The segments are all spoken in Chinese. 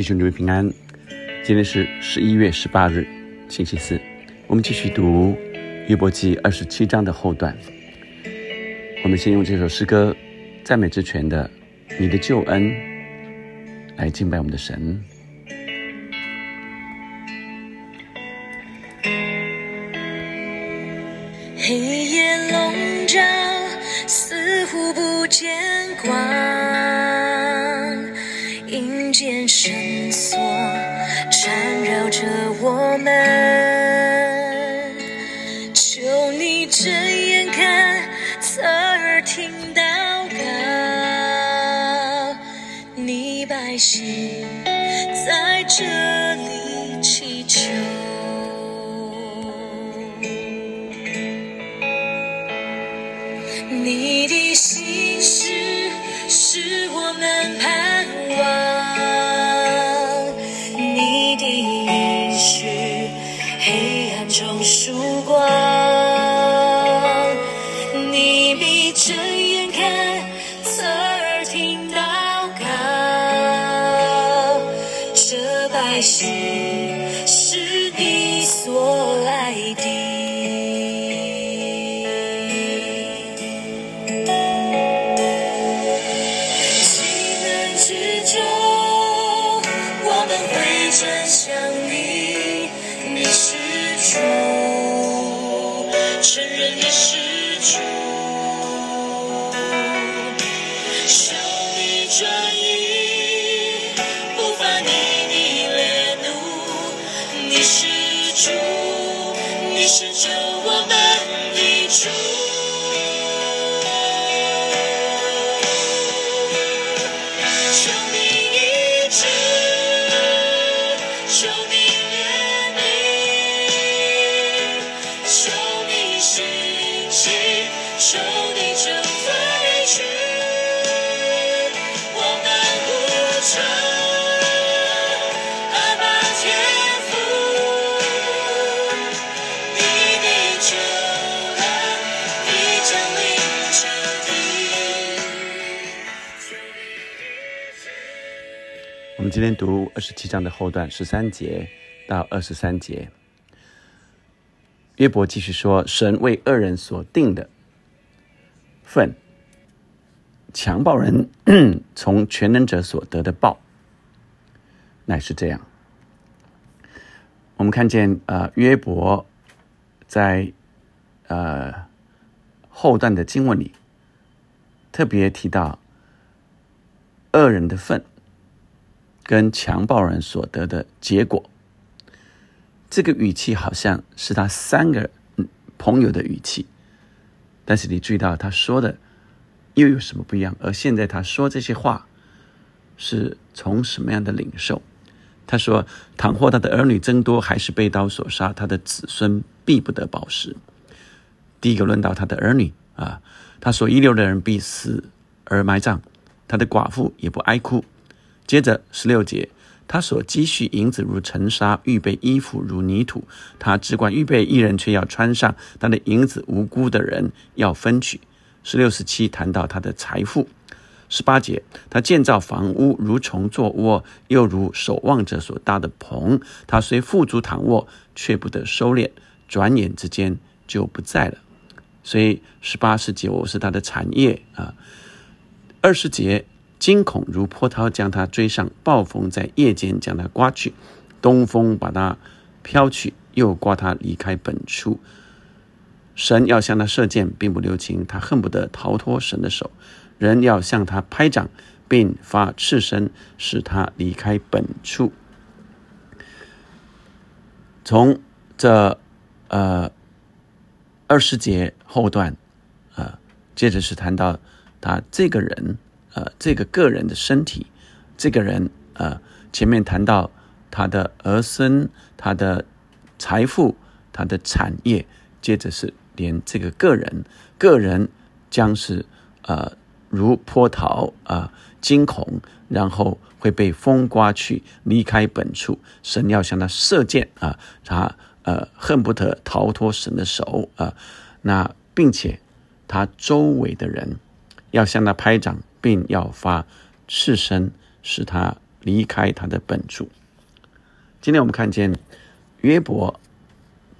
弟兄姊妹平安，今天是十一月十八日，星期四。我们继续读约伯记二十七章的后段。我们先用这首诗歌《赞美之泉》的《你的救恩》来敬拜我们的神。黑夜笼罩，似乎不见光。们，求你睁眼看，侧耳听祷告，你百姓在这黑暗中曙光。们今天读二十七章的后段，十三节到二十三节。约伯继续说：“神为恶人所定的份，强暴人 从全能者所得的报，乃是这样。”我们看见，呃，约伯在呃后段的经文里特别提到恶人的份。跟强暴人所得的结果，这个语气好像是他三个朋友的语气，但是你注意到他说的又有什么不一样？而现在他说这些话是从什么样的领受？他说：“倘或他的儿女增多，还是被刀所杀，他的子孙必不得饱食。”第一个论到他的儿女啊，他所遗留的人必死而埋葬，他的寡妇也不哀哭。接着十六节，他所积蓄银子如尘沙，预备衣服如泥土。他只管预备一人，却要穿上他的银子，无辜的人要分取。十六十七谈到他的财富。十八节，他建造房屋如虫作窝，又如守望者所搭的棚。他虽富足躺卧，却不得收敛，转眼之间就不在了。所以十八十九是他的产业啊。二十节。惊恐如波涛将他追上，暴风在夜间将他刮去，东风把他飘去，又刮他离开本处。神要向他射箭，并不留情，他恨不得逃脱神的手。人要向他拍掌，并发赤声，使他离开本处。从这呃二十节后段，呃，接着是谈到他这个人。呃，这个个人的身体，这个人呃，前面谈到他的儿孙、他的财富、他的产业，接着是连这个个人，个人将是呃如波涛啊惊恐，然后会被风刮去，离开本处。神要向他射箭啊，他呃恨不得逃脱神的手啊，那并且他周围的人要向他拍掌。并要发赤身，使他离开他的本处。今天我们看见约伯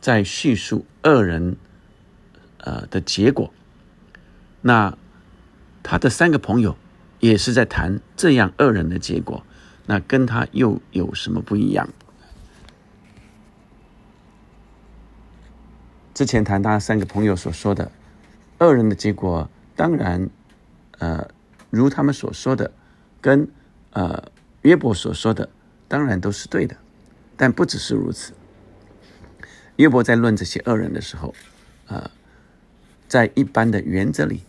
在叙述恶人呃的结果，那他的三个朋友也是在谈这样恶人的结果，那跟他又有什么不一样？之前谈他三个朋友所说的恶人的结果，当然，呃，如他们所说的，跟呃约伯所说的，当然都是对的，但不只是如此。约伯在论这些恶人的时候，呃，在一般的原则里，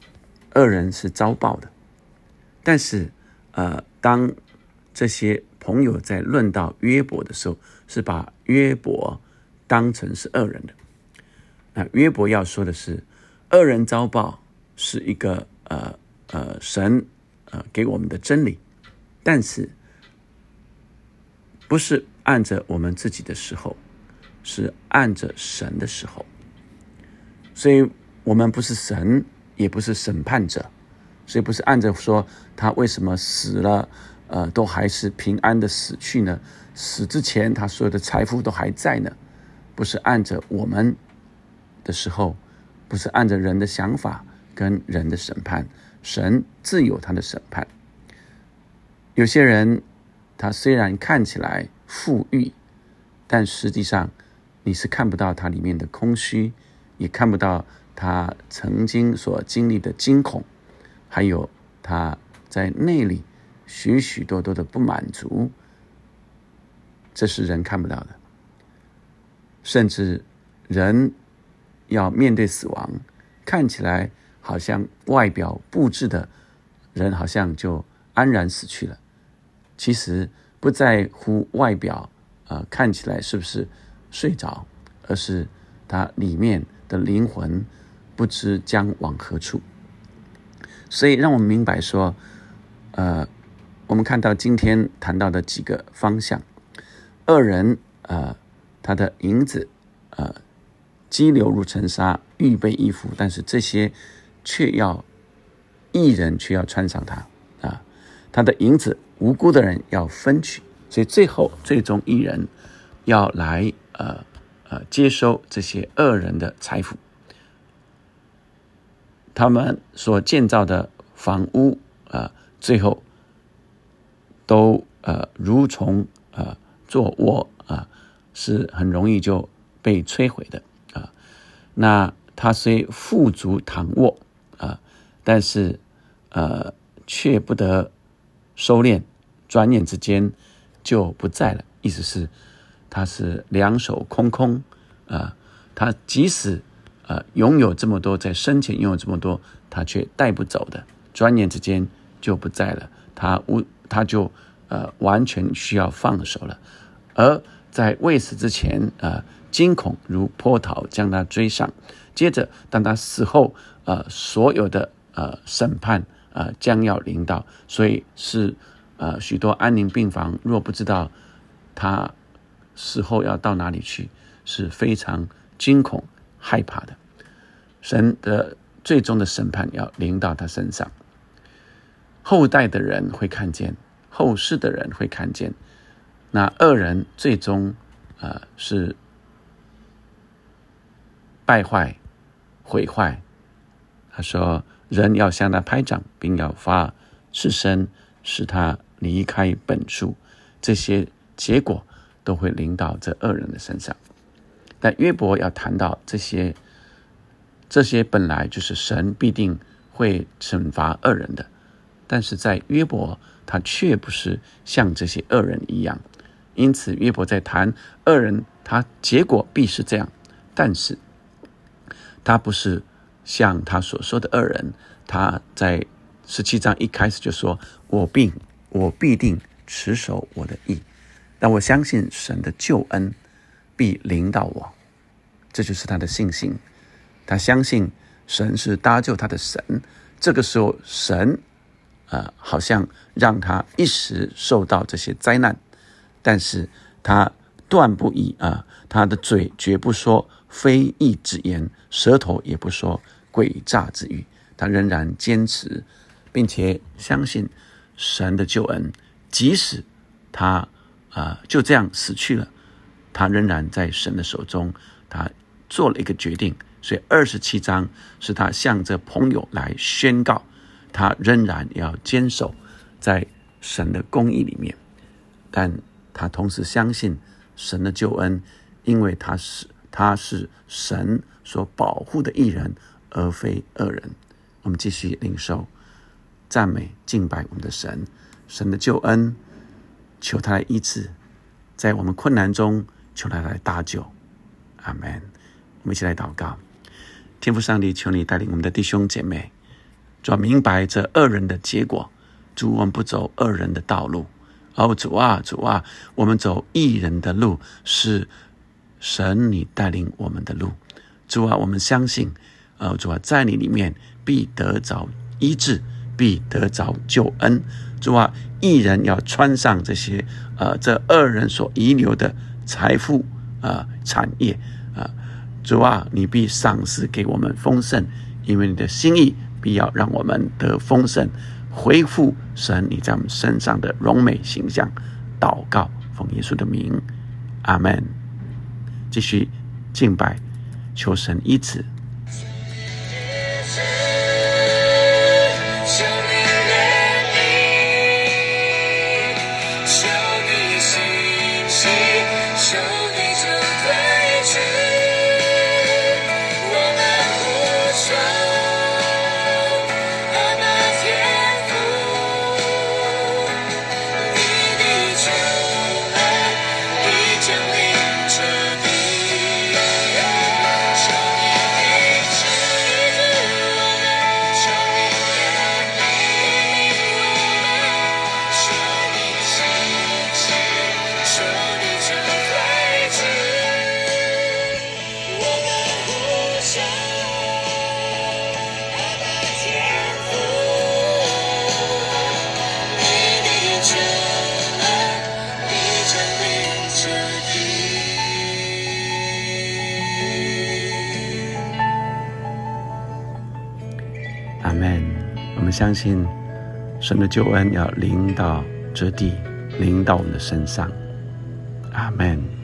恶人是遭报的，但是，呃，当这些朋友在论到约伯的时候，是把约伯当成是恶人的。那约伯要说的是，恶人遭报是一个呃呃神呃给我们的真理，但是不是按着我们自己的时候，是按着神的时候。所以我们不是神，也不是审判者，所以不是按着说他为什么死了，呃，都还是平安的死去呢？死之前他所有的财富都还在呢？不是按着我们。的时候，不是按着人的想法跟人的审判，神自有他的审判。有些人，他虽然看起来富裕，但实际上你是看不到他里面的空虚，也看不到他曾经所经历的惊恐，还有他在内里许许多多的不满足，这是人看不到的，甚至人。要面对死亡，看起来好像外表布置的人好像就安然死去了。其实不在乎外表，呃，看起来是不是睡着，而是他里面的灵魂不知将往何处。所以让我们明白说，呃，我们看到今天谈到的几个方向，恶人，呃，他的银子，呃。激流入尘沙，预备衣服，但是这些却要艺人却要穿上它啊！他的银子，无辜的人要分取，所以最后最终艺人要来呃呃接收这些恶人的财富。他们所建造的房屋啊，最后都呃如虫啊做窝啊，是很容易就被摧毁的啊。那他虽富足躺卧，但是呃，却不得收敛，转眼之间就不在了。意思是，他是两手空空啊。他即使呃拥有这么多，在生前拥有这么多，他却带不走的，转眼之间就不在了。他无，他就呃完全需要放手了。而在未死之前呃。惊恐如波涛将他追上，接着当他死后，呃，所有的呃审判呃将要临到，所以是呃许多安宁病房若不知道他死后要到哪里去，是非常惊恐害怕的。神的最终的审判要临到他身上，后代的人会看见，后世的人会看见，那恶人最终呃是。败坏、毁坏。他说：“人要向他拍掌，并要发誓声，使他离开本处。这些结果都会临到这恶人的身上。但约伯要谈到这些，这些本来就是神必定会惩罚恶人的。但是在约伯，他却不是像这些恶人一样。因此，约伯在谈恶人，他结果必是这样。但是。”他不是像他所说的恶人，他在十七章一开始就说：“我必我必定持守我的意，但我相信神的救恩必领导我。”这就是他的信心。他相信神是搭救他的神。这个时候，神啊，好像让他一时受到这些灾难，但是他断不以啊，他的嘴绝不说。非义之言，舌头也不说诡诈之欲，他仍然坚持，并且相信神的救恩，即使他啊就这样死去了，他仍然在神的手中，他做了一个决定。所以二十七章是他向着朋友来宣告，他仍然要坚守在神的公义里面，但他同时相信神的救恩，因为他是他是神所保护的艺人，而非恶人。我们继续领受赞美敬拜我们的神，神的救恩，求他来医治，在我们困难中求他来搭救。阿门。我们一起来祷告。天父上帝，求你带领我们的弟兄姐妹，要明白这恶人的结果。主，我们不走恶人的道路。哦，主啊，主啊，我们走义人的路，是神你带领我们的路。主啊，我们相信，呃，主啊，在你里面必得着医治，必得着救恩。主啊，一人要穿上这些，呃，这二人所遗留的财富啊，产业啊。主啊，你必赏赐给我们丰盛，因为你的心意必要让我们得丰盛，恢复神你在我们身上的荣美形象。祷告，奉耶稣的名，阿门。继续敬拜，求神医治。相信神的救恩要临到这地，临到我们的身上。阿门。